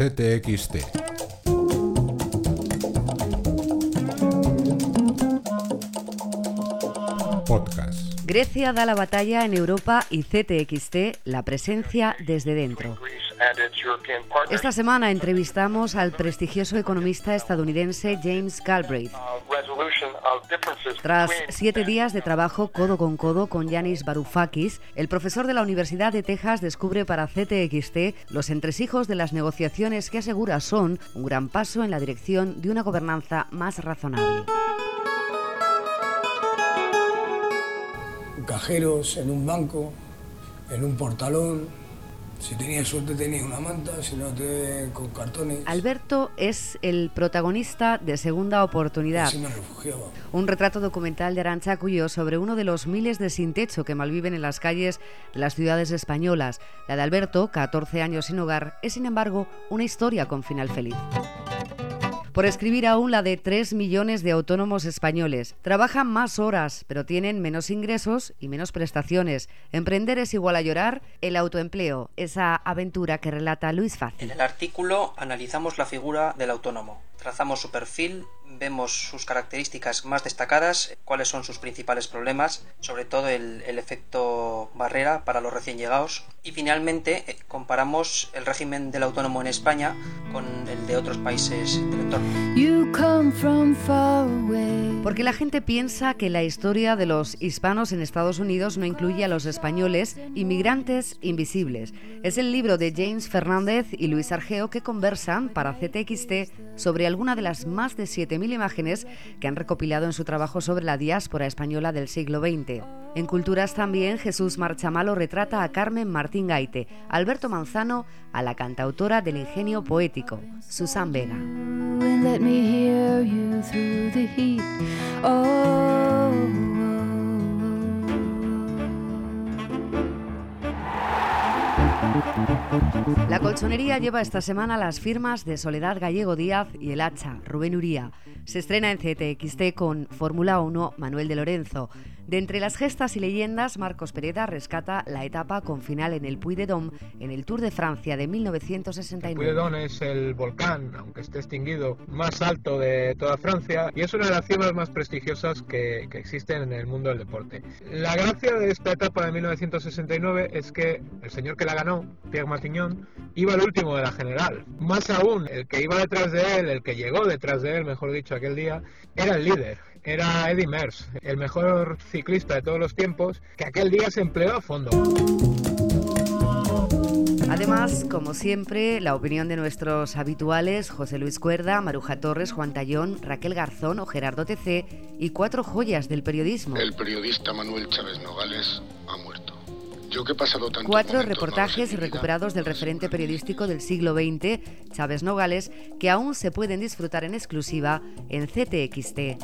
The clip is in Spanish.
CTXT. Podcast. Grecia da la batalla en Europa y CTXT la presencia desde dentro. Esta semana entrevistamos al prestigioso economista estadounidense James Galbraith. Tras siete días de trabajo codo con codo con Yanis Varoufakis, el profesor de la Universidad de Texas descubre para CTXT los entresijos de las negociaciones que asegura son un gran paso en la dirección de una gobernanza más razonable. Cajeros en un banco, en un portalón, si tenías suerte tenías una manta, si no te con cartones. Alberto es el protagonista de Segunda Oportunidad. Así me refugiaba. Un retrato documental de Arancha Cuyo sobre uno de los miles de sin techo que malviven en las calles de las ciudades españolas. La de Alberto, 14 años sin hogar, es sin embargo una historia con final feliz por escribir aún la de 3 millones de autónomos españoles. Trabajan más horas, pero tienen menos ingresos y menos prestaciones. Emprender es igual a llorar, el autoempleo, esa aventura que relata Luis Fácil. En el artículo analizamos la figura del autónomo. Trazamos su perfil, vemos sus características más destacadas, cuáles son sus principales problemas, sobre todo el, el efecto barrera para los recién llegados. Y finalmente eh, comparamos el régimen del autónomo en España con el de otros países del entorno. Porque la gente piensa que la historia de los hispanos en Estados Unidos no incluye a los españoles inmigrantes invisibles. Es el libro de James Fernández y Luis Argeo que conversan para CTXT sobre alguna de las más de 7.000 imágenes que han recopilado en su trabajo sobre la diáspora española del siglo XX. En Culturas también Jesús Marchamalo retrata a Carmen Martín Gaite, Alberto Manzano a la cantautora del ingenio poético, Susan Vega. and let me hear you through the heat. Oh. oh, oh. La colchonería lleva esta semana las firmas de Soledad Gallego Díaz y el hacha, Rubén Uría. Se estrena en CTXT con Fórmula 1, Manuel de Lorenzo. De entre las gestas y leyendas, Marcos Pereda rescata la etapa con final en el Puy de Dôme en el Tour de Francia de 1969. El Puy de Dôme es el volcán, aunque esté extinguido, más alto de toda Francia y es una de las cimas más prestigiosas que, existen en el mundo del deporte. La gracia de esta etapa de 1969 es que el señor que la ganó, Pierre Iba el último de la general. Más aún, el que iba detrás de él, el que llegó detrás de él, mejor dicho, aquel día, era el líder era Eddie Merckx, el mejor ciclista de todos los tiempos, que aquel día se empleó a fondo. Además, como siempre, la opinión de nuestros habituales, José Luis Cuerda, Maruja Torres, Juan Tallón, Raquel Garzón o Gerardo TC y cuatro joyas del periodismo. El periodista Manuel Chávez Nogales ha muerto. Yo que he pasado tantos Cuatro reportajes recuperados del referente periodístico del siglo XX, Chávez Nogales, que aún se pueden disfrutar en exclusiva en ctxt.es.